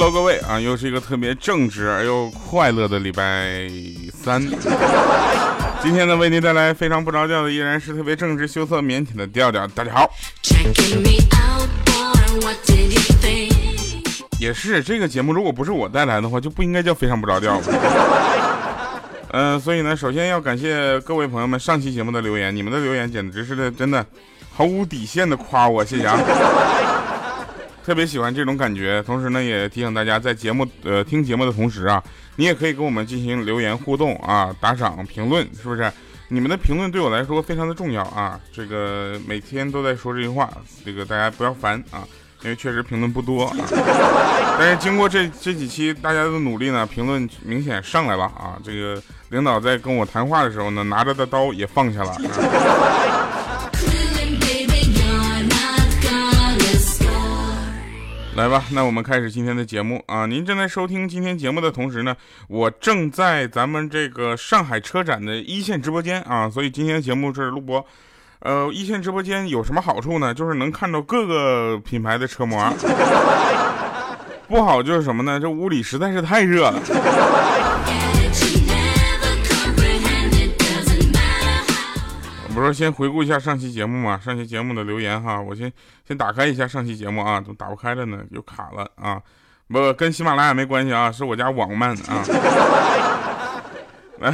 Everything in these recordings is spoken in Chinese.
Hello，各位啊，又是一个特别正直而又快乐的礼拜三。今天呢，为您带来非常不着调的，依然是特别正直、羞涩、腼腆的调调。大家好。也是这个节目，如果不是我带来的话，就不应该叫非常不着调。嗯，所以呢，首先要感谢各位朋友们上期节目的留言，你们的留言简直是的，真的毫无底线的夸我，谢谢啊！特别喜欢这种感觉。同时呢，也提醒大家，在节目呃听节目的同时啊，你也可以跟我们进行留言互动啊，打赏评论，是不是？你们的评论对我来说非常的重要啊！这个每天都在说这句话，这个大家不要烦啊。因为确实评论不多啊，但是经过这这几期大家的努力呢，评论明显上来了啊。这个领导在跟我谈话的时候呢，拿着的刀也放下了。啊来吧，那我们开始今天的节目啊。您正在收听今天节目的同时呢，我正在咱们这个上海车展的一线直播间啊，所以今天的节目是录播。呃，一线直播间有什么好处呢？就是能看到各个品牌的车模。不好就是什么呢？这屋里实在是太热了。先回顾一下上期节目嘛？上期节目的留言哈，我先先打开一下上期节目啊，怎么打不开了呢？又卡了啊！不，跟喜马拉雅没关系啊，是我家网慢啊。来，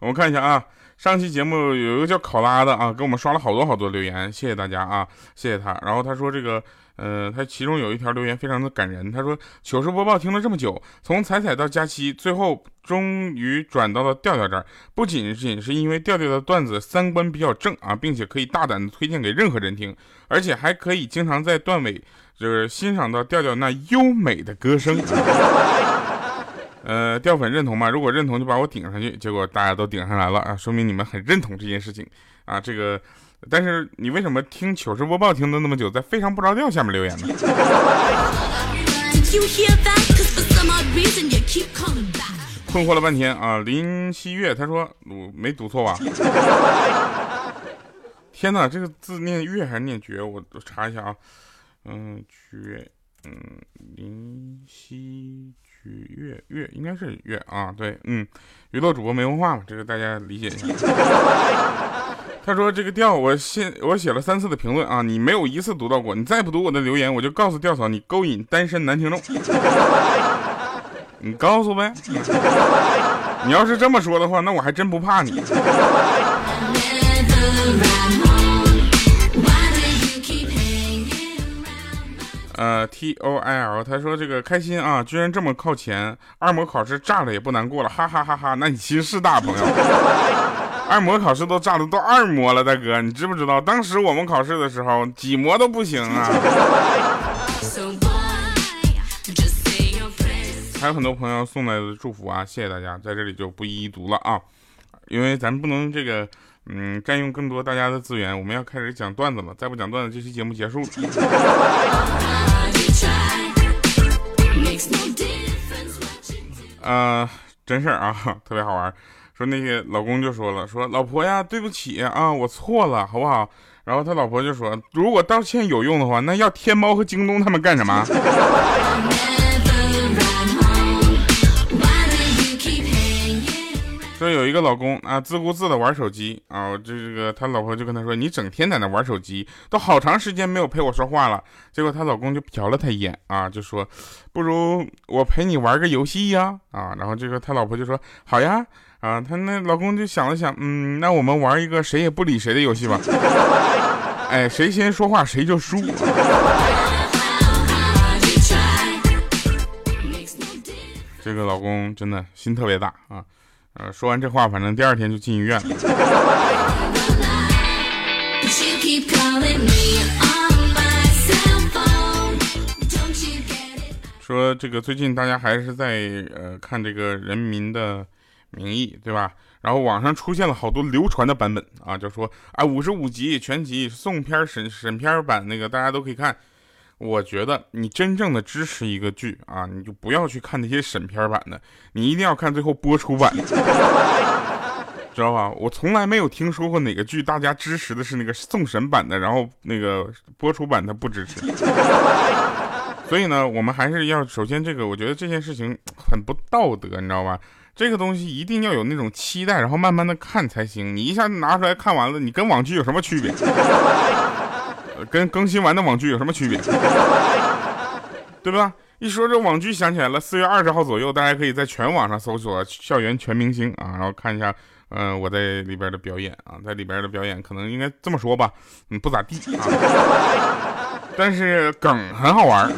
我们看一下啊。上期节目有一个叫考拉的啊，给我们刷了好多好多留言，谢谢大家啊，谢谢他。然后他说这个，呃，他其中有一条留言非常的感人，他说糗事播报听了这么久，从彩彩到佳期，最后终于转到了调调这儿，不仅仅是因为调调的段子三观比较正啊，并且可以大胆的推荐给任何人听，而且还可以经常在段尾就是欣赏到调调那优美的歌声。呃，掉粉认同吗？如果认同，就把我顶上去。结果大家都顶上来了啊，说明你们很认同这件事情啊。这个，但是你为什么听糗事播报听了那么久，在非常不着调下面留言呢？困惑了半天啊，林希月他说我没读错吧？天哪，这个字念月还是念绝？我我查一下啊，嗯，绝，嗯，林希。月月应该是月啊，对，嗯，娱乐主播没文化嘛，这个大家理解一下。他说这个调我写我写了三次的评论啊，你没有一次读到过，你再不读我的留言，我就告诉调嫂你勾引单身男听众。你告诉呗，你要是这么说的话，那我还真不怕你。呃，T O I L，他说这个开心啊，居然这么靠前，二模考试炸了也不难过了，哈哈哈哈。那你其实是大朋友，二模考试都炸的，都二模了，大哥，你知不知道？当时我们考试的时候，几模都不行啊。还有很多朋友送来的祝福啊，谢谢大家，在这里就不一一读了啊，因为咱们不能这个。嗯，占用更多大家的资源，我们要开始讲段子了。再不讲段子，这期节目结束了。啊，真事儿啊，特别好玩。说那个老公就说了，说老婆呀，对不起啊，我错了，好不好？然后他老婆就说，如果道歉有用的话，那要天猫和京东他们干什么？说有一个老公啊，自顾自的玩手机啊，这这个他老婆就跟他说：“你整天在那玩手机，都好长时间没有陪我说话了。”结果他老公就瞟了他一眼啊，就说：“不如我陪你玩个游戏呀啊！”然后这个他老婆就说：“好呀啊！”他那老公就想了想，嗯，那我们玩一个谁也不理谁的游戏吧。哎，谁先说话谁就输。这个老公真的心特别大啊。呃，说完这话，反正第二天就进医院了。说这个最近大家还是在呃看这个《人民的名义》，对吧？然后网上出现了好多流传的版本啊，就说啊五十五集全集送片审审片版那个大家都可以看。我觉得你真正的支持一个剧啊，你就不要去看那些审片版的，你一定要看最后播出版的，知道吧？我从来没有听说过哪个剧大家支持的是那个送审版的，然后那个播出版他不支持。所以呢，我们还是要首先这个，我觉得这件事情很不道德，你知道吧？这个东西一定要有那种期待，然后慢慢的看才行。你一下拿出来看完了，你跟网剧有什么区别？跟更新完的网剧有什么区别？对吧？一说这网剧，想起来了，四月二十号左右，大家可以在全网上搜索《校园全明星》啊，然后看一下，嗯，我在里边的表演啊，在里边的表演可能应该这么说吧，嗯，不咋地啊，但是梗很好玩。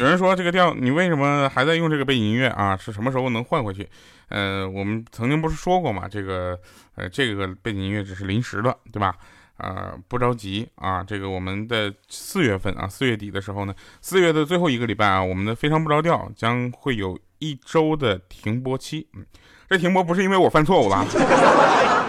有人说这个调，你为什么还在用这个背景音乐啊？是什么时候能换回去？呃，我们曾经不是说过嘛，这个呃，这个背景音乐只是临时的，对吧？呃，不着急啊，这个我们的四月份啊，四月底的时候呢，四月的最后一个礼拜啊，我们的非常不着调将会有一周的停播期。嗯，这停播不是因为我犯错误了，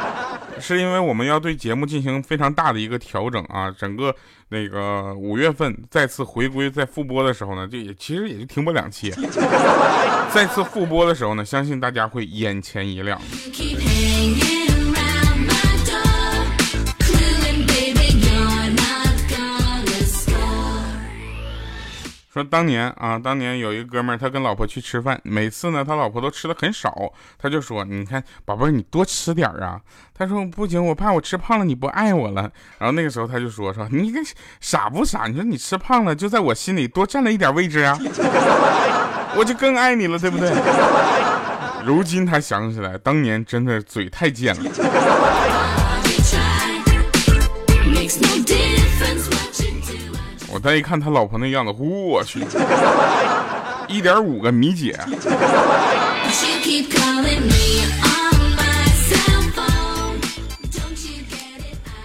是因为我们要对节目进行非常大的一个调整啊。整个那个五月份再次回归在复播的时候呢，就也其实也就停播两期。再次复播的时候呢，相信大家会眼前一亮。说当年啊，当年有一个哥们儿，他跟老婆去吃饭，每次呢，他老婆都吃的很少，他就说：“你看，宝贝儿，你多吃点儿啊。”他说：“不行，我怕我吃胖了你不爱我了。”然后那个时候他就说：“说你傻不傻？你说你吃胖了，就在我心里多占了一点位置啊，我就更爱你了，对不对？” 如今他想起来，当年真的嘴太贱了。再一看他老婆那样子，我去，一点五个米姐。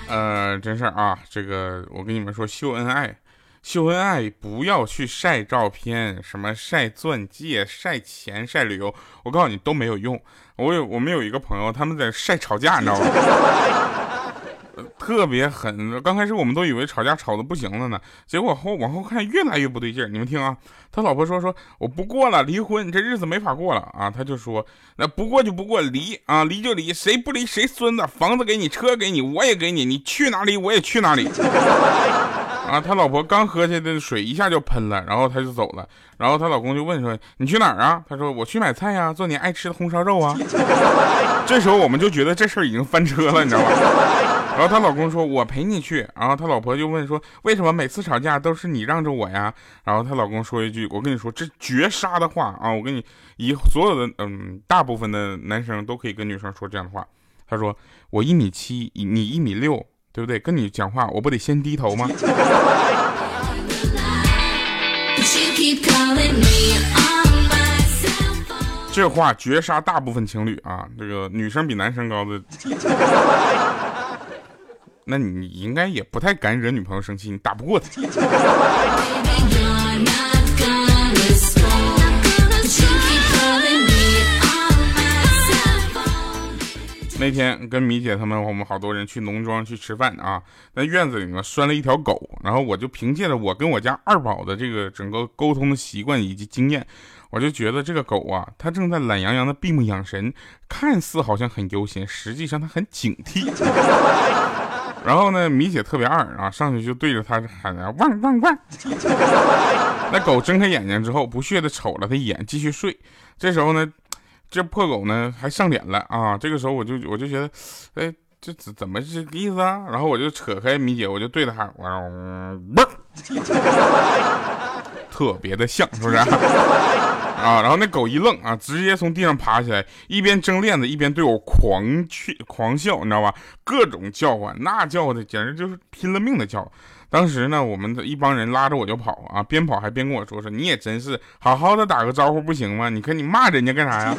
呃，真事儿啊，这个我跟你们说，秀恩爱，秀恩爱不要去晒照片，什么晒钻戒、晒钱、晒旅游，我告诉你都没有用。我有我们有一个朋友，他们在晒吵架，你知道吗？特别狠，刚开始我们都以为吵架吵得不行了呢，结果后往后看越来越不对劲你们听啊，他老婆说说我不过了，离婚，这日子没法过了啊。他就说那不过就不过，离啊，离就离，谁不离谁孙子，房子给你，车给你，我也给你，你去哪里我也去哪里。啊，他老婆刚喝下的水一下就喷了，然后他就走了，然后她老公就问说你去哪儿啊？他说我去买菜呀，做你爱吃的红烧肉啊。这时候我们就觉得这事儿已经翻车了，你知道吗？然后她老公说：“我陪你去。”然后她老婆就问说：“为什么每次吵架都是你让着我呀？”然后她老公说一句：“我跟你说，这绝杀的话啊！我跟你以所有的嗯，大部分的男生都可以跟女生说这样的话。他说：我一米七，你一米六，对不对？跟你讲话，我不得先低头吗？”这话绝杀大部分情侣啊！这个女生比男生高的。那你应该也不太敢惹女朋友生气，你打不过她。那天跟米姐他们，我们好多人去农庄去吃饭啊，在院子里呢拴了一条狗，然后我就凭借着我跟我家二宝的这个整个沟通的习惯以及经验，我就觉得这个狗啊，它正在懒洋洋的闭目养神，看似好像很悠闲，实际上它很警惕。然后呢，米姐特别二啊，上去就对着他喊着，汪汪汪！那狗睁开眼睛之后，不屑的瞅了他一眼，继续睡。这时候呢，这破狗呢还上脸了啊！这个时候我就我就觉得，哎，这怎怎么这个意思啊？然后我就扯开米姐，我就对着喊，汪汪，特别的像，是不是？啊！啊然后那狗一愣啊，直接从地上爬起来，一边挣链子一边对我狂去狂笑，你知道吧？各种叫唤，那叫的简直就是拼了命的叫。当时呢，我们的一帮人拉着我就跑啊，边跑还边跟我说说：“你也真是好好的打个招呼不行吗？你看你骂人家干啥呀？”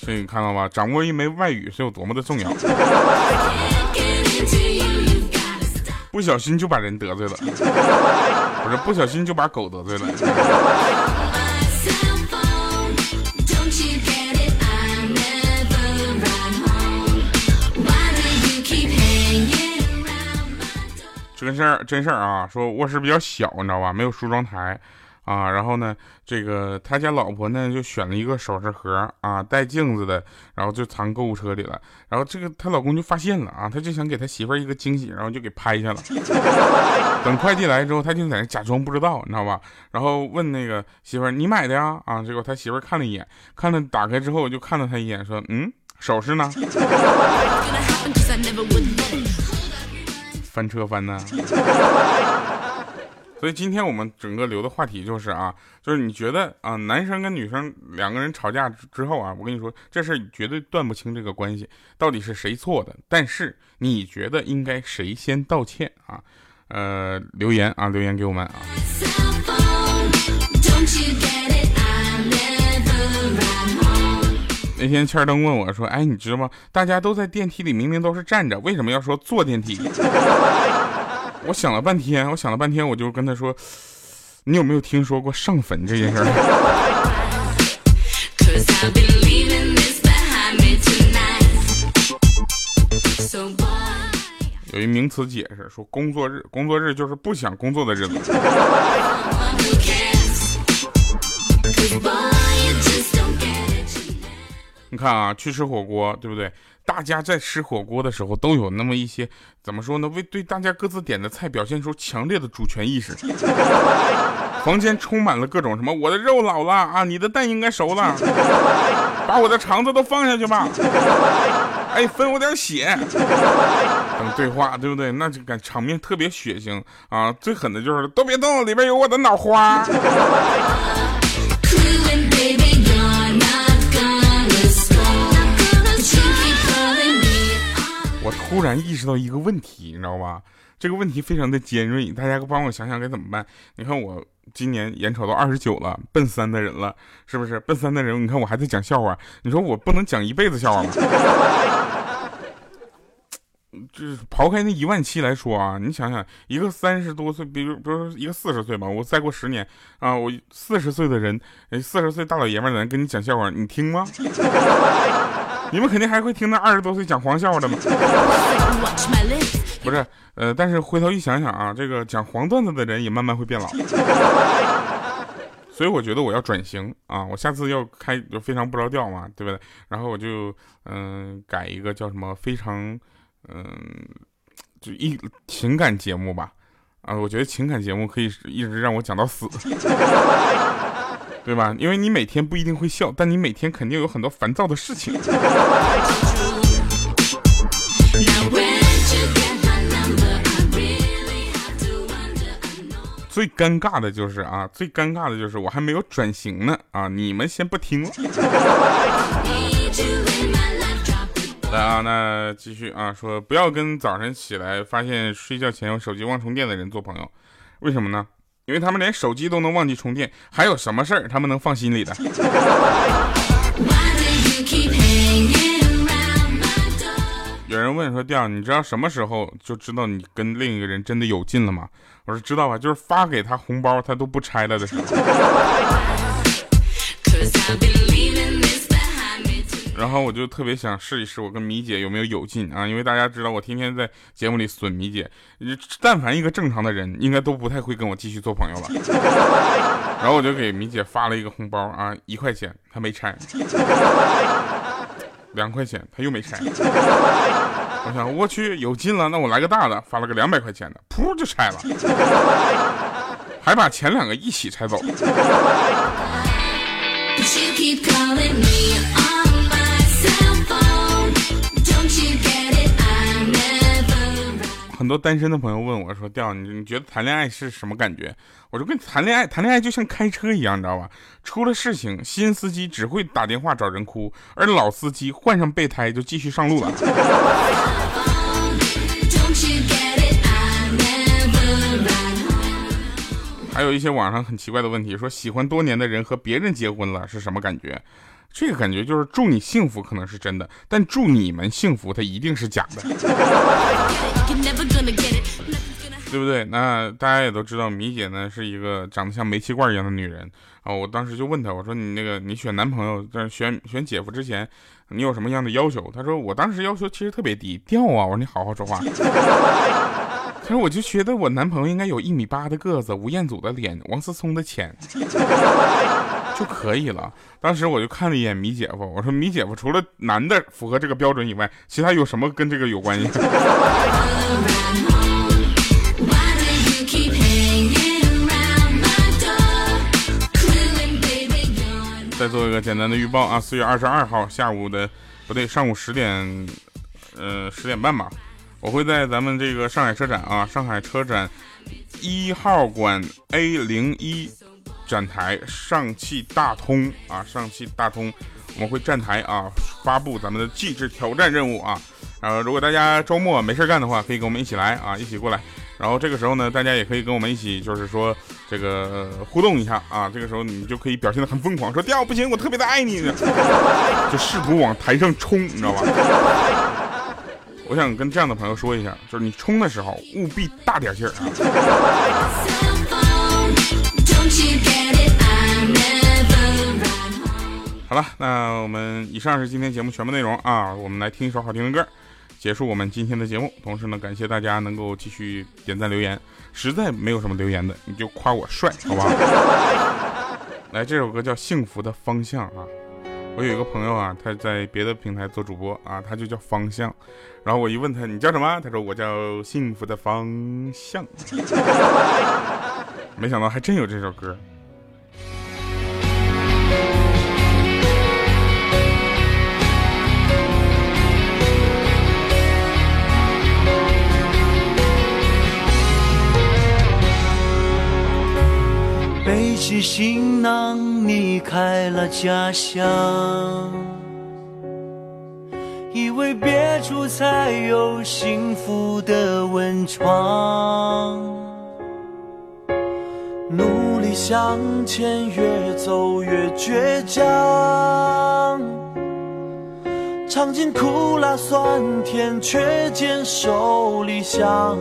所以你看到吧，掌握一枚外语是有多么的重要。不小心就把人得罪了，不是不小心就把狗得罪了。真事儿真事儿啊，说卧室比较小，你知道吧？没有梳妆台啊，然后呢，这个他家老婆呢就选了一个首饰盒啊，带镜子的，然后就藏购物车里了。然后这个她老公就发现了啊，他就想给他媳妇儿一个惊喜，然后就给拍下了。等快递来之后，他就在那假装不知道，你知道吧？然后问那个媳妇儿：“你买的呀？”啊，结果他媳妇儿看了一眼，看了打开之后就看了他一眼，说：“嗯，首饰呢？”翻车翻呢？所以今天我们整个留的话题就是啊，就是你觉得啊，男生跟女生两个人吵架之后啊，我跟你说这事绝对断不清这个关系到底是谁错的。但是你觉得应该谁先道歉啊？呃，留言啊，留言给我们啊。那天千灯问我说：“哎，你知道吗？大家都在电梯里，明明都是站着，为什么要说坐电梯？”我想了半天，我想了半天，我就跟他说：“你有没有听说过上坟这件事儿？”有一名词解释说：“工作日，工作日就是不想工作的日子。”你看啊，去吃火锅，对不对？大家在吃火锅的时候，都有那么一些怎么说呢？为对大家各自点的菜表现出强烈的主权意识。房间充满了各种什么，我的肉老了啊，你的蛋应该熟了，把我的肠子都放下去吧。哎，分我点血。等对话，对不对？那就感场面特别血腥啊！最狠的就是都别动，里边有我的脑花。突然意识到一个问题，你知道吧？这个问题非常的尖锐，大家帮我想想该怎么办？你看我今年眼瞅到二十九了，奔三的人了，是不是？奔三的人，你看我还在讲笑话，你说我不能讲一辈子笑话吗？就是刨开那一万七来说啊，你想想，一个三十多岁，比如比如说一个四十岁吧，我再过十年啊，我四十岁的人，四十岁大老爷们儿人跟你讲笑话，你听吗？你们肯定还会听那二十多岁讲黄笑话的吗？不是，呃，但是回头一想想啊，这个讲黄段子的人也慢慢会变老，所以我觉得我要转型啊，我下次要开就非常不着调嘛，对不对？然后我就嗯改一个叫什么非常嗯就一情感节目吧，啊，我觉得情感节目可以一直让我讲到死。对吧？因为你每天不一定会笑，但你每天肯定有很多烦躁的事情。最尴尬的就是啊，最尴尬的就是我还没有转型呢啊！你们先不听。来啊，那继续啊，说不要跟早晨起来发现睡觉前用手机忘充电的人做朋友，为什么呢？因为他们连手机都能忘记充电，还有什么事儿他们能放心里的？有人问说：“调，你知道什么时候就知道你跟另一个人真的有劲了吗？”我说：“知道吧，就是发给他红包他都不拆了的时候。”然后我就特别想试一试我跟米姐有没有有劲啊，因为大家知道我天天在节目里损米姐，但凡一个正常的人应该都不太会跟我继续做朋友了。然后我就给米姐发了一个红包啊，一块钱她没拆，两块钱她又没拆。我想我去有劲了，那我来个大的，发了个两百块钱的，噗就拆了，还把前两个一起拆走。很多单身的朋友问我说：“调你你觉得谈恋爱是什么感觉？”我说：“跟谈恋爱，谈恋爱就像开车一样，你知道吧？出了事情，新司机只会打电话找人哭，而老司机换上备胎就继续上路了。”还有一些网上很奇怪的问题，说喜欢多年的人和别人结婚了是什么感觉？这个感觉就是祝你幸福可能是真的，但祝你们幸福它一定是假的，对不对？那大家也都知道，米姐呢是一个长得像煤气罐一样的女人啊。我当时就问她，我说你那个你选男朋友在选选姐夫之前，你有什么样的要求？她说我当时要求其实特别低调啊。我说你好好说话。她说我就觉得我男朋友应该有一米八的个子，吴彦祖的脸，王思聪的钱 就可以了。当时我就看了一眼米姐夫，我说米姐夫除了男的符合这个标准以外，其他有什么跟这个有关系？再做一个简单的预报啊，四月二十二号下午的不对，上午十点，呃十点半吧，我会在咱们这个上海车展啊，上海车展一号馆 A 零一展台上汽大通啊，上汽大通，我们会站台啊，发布咱们的极致挑战任务啊，然后如果大家周末没事干的话，可以跟我们一起来啊，一起过来。然后这个时候呢，大家也可以跟我们一起，就是说这个互动一下啊。这个时候你就可以表现的很疯狂，说掉不行，我特别的爱你，就试图往台上冲，你知道吧？我想跟这样的朋友说一下，就是你冲的时候务必大点劲儿啊。好了，那我们以上是今天节目全部内容啊。我们来听一首好听的歌。结束我们今天的节目，同时呢，感谢大家能够继续点赞留言。实在没有什么留言的，你就夸我帅，好吧？来，这首歌叫《幸福的方向》啊。我有一个朋友啊，他在别的平台做主播啊，他就叫方向。然后我一问他，你叫什么？他说我叫幸福的方向。没想到还真有这首歌。背起行囊，离开了家乡，以为别处才有幸福的温床。努力向前，越走越倔强，尝尽苦辣酸甜，却坚守理想。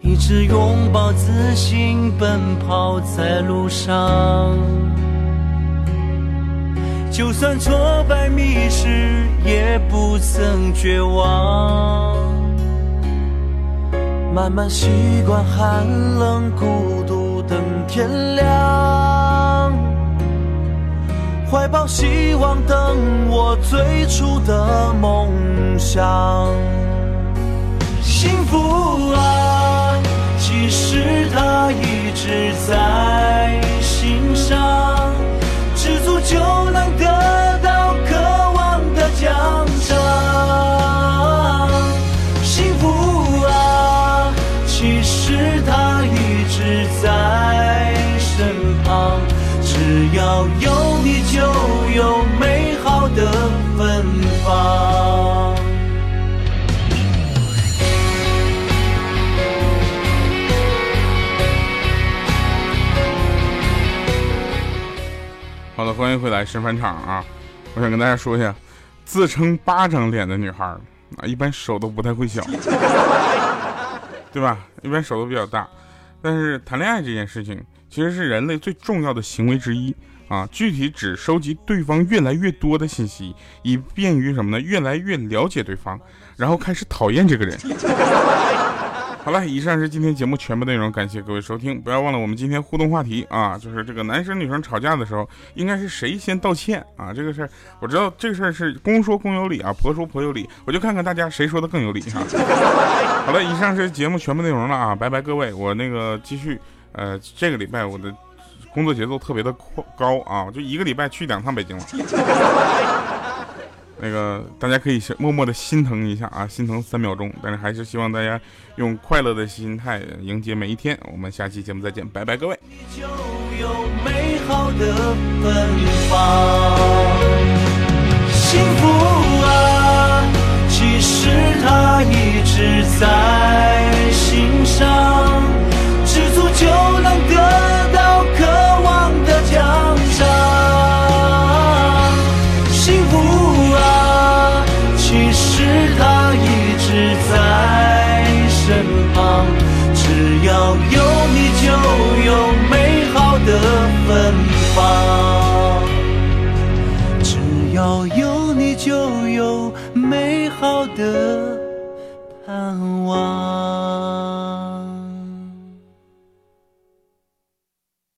一直拥抱自信，奔跑在路上。就算挫败迷失，也不曾绝望。慢慢习惯寒冷孤独等天亮，怀抱希望等我最初的梦想。幸福啊！其实它一直在心上，知足就能得到渴望的奖有你就有美好的芬芳。好的，欢迎回来神返场啊！我想跟大家说一下，自称巴掌脸的女孩啊，一般手都不太会小，对吧？一般手都比较大。但是谈恋爱这件事情，其实是人类最重要的行为之一啊。具体只收集对方越来越多的信息，以便于什么呢？越来越了解对方，然后开始讨厌这个人。好了，以上是今天节目全部内容，感谢各位收听。不要忘了我们今天互动话题啊，就是这个男生女生吵架的时候，应该是谁先道歉啊？这个事儿我知道，这个事儿是公说公有理啊，婆说婆有理，我就看看大家谁说的更有理哈。好了，以上是节目全部内容了啊，拜拜各位，我那个继续，呃，这个礼拜我的工作节奏特别的高啊，就一个礼拜去两趟北京了。那个大家可以默默的心疼一下啊，心疼三秒钟，但是还是希望大家用快乐的心态迎接每一天。我们下期节目再见，拜拜，各位。就有美好的芬芳。幸福啊，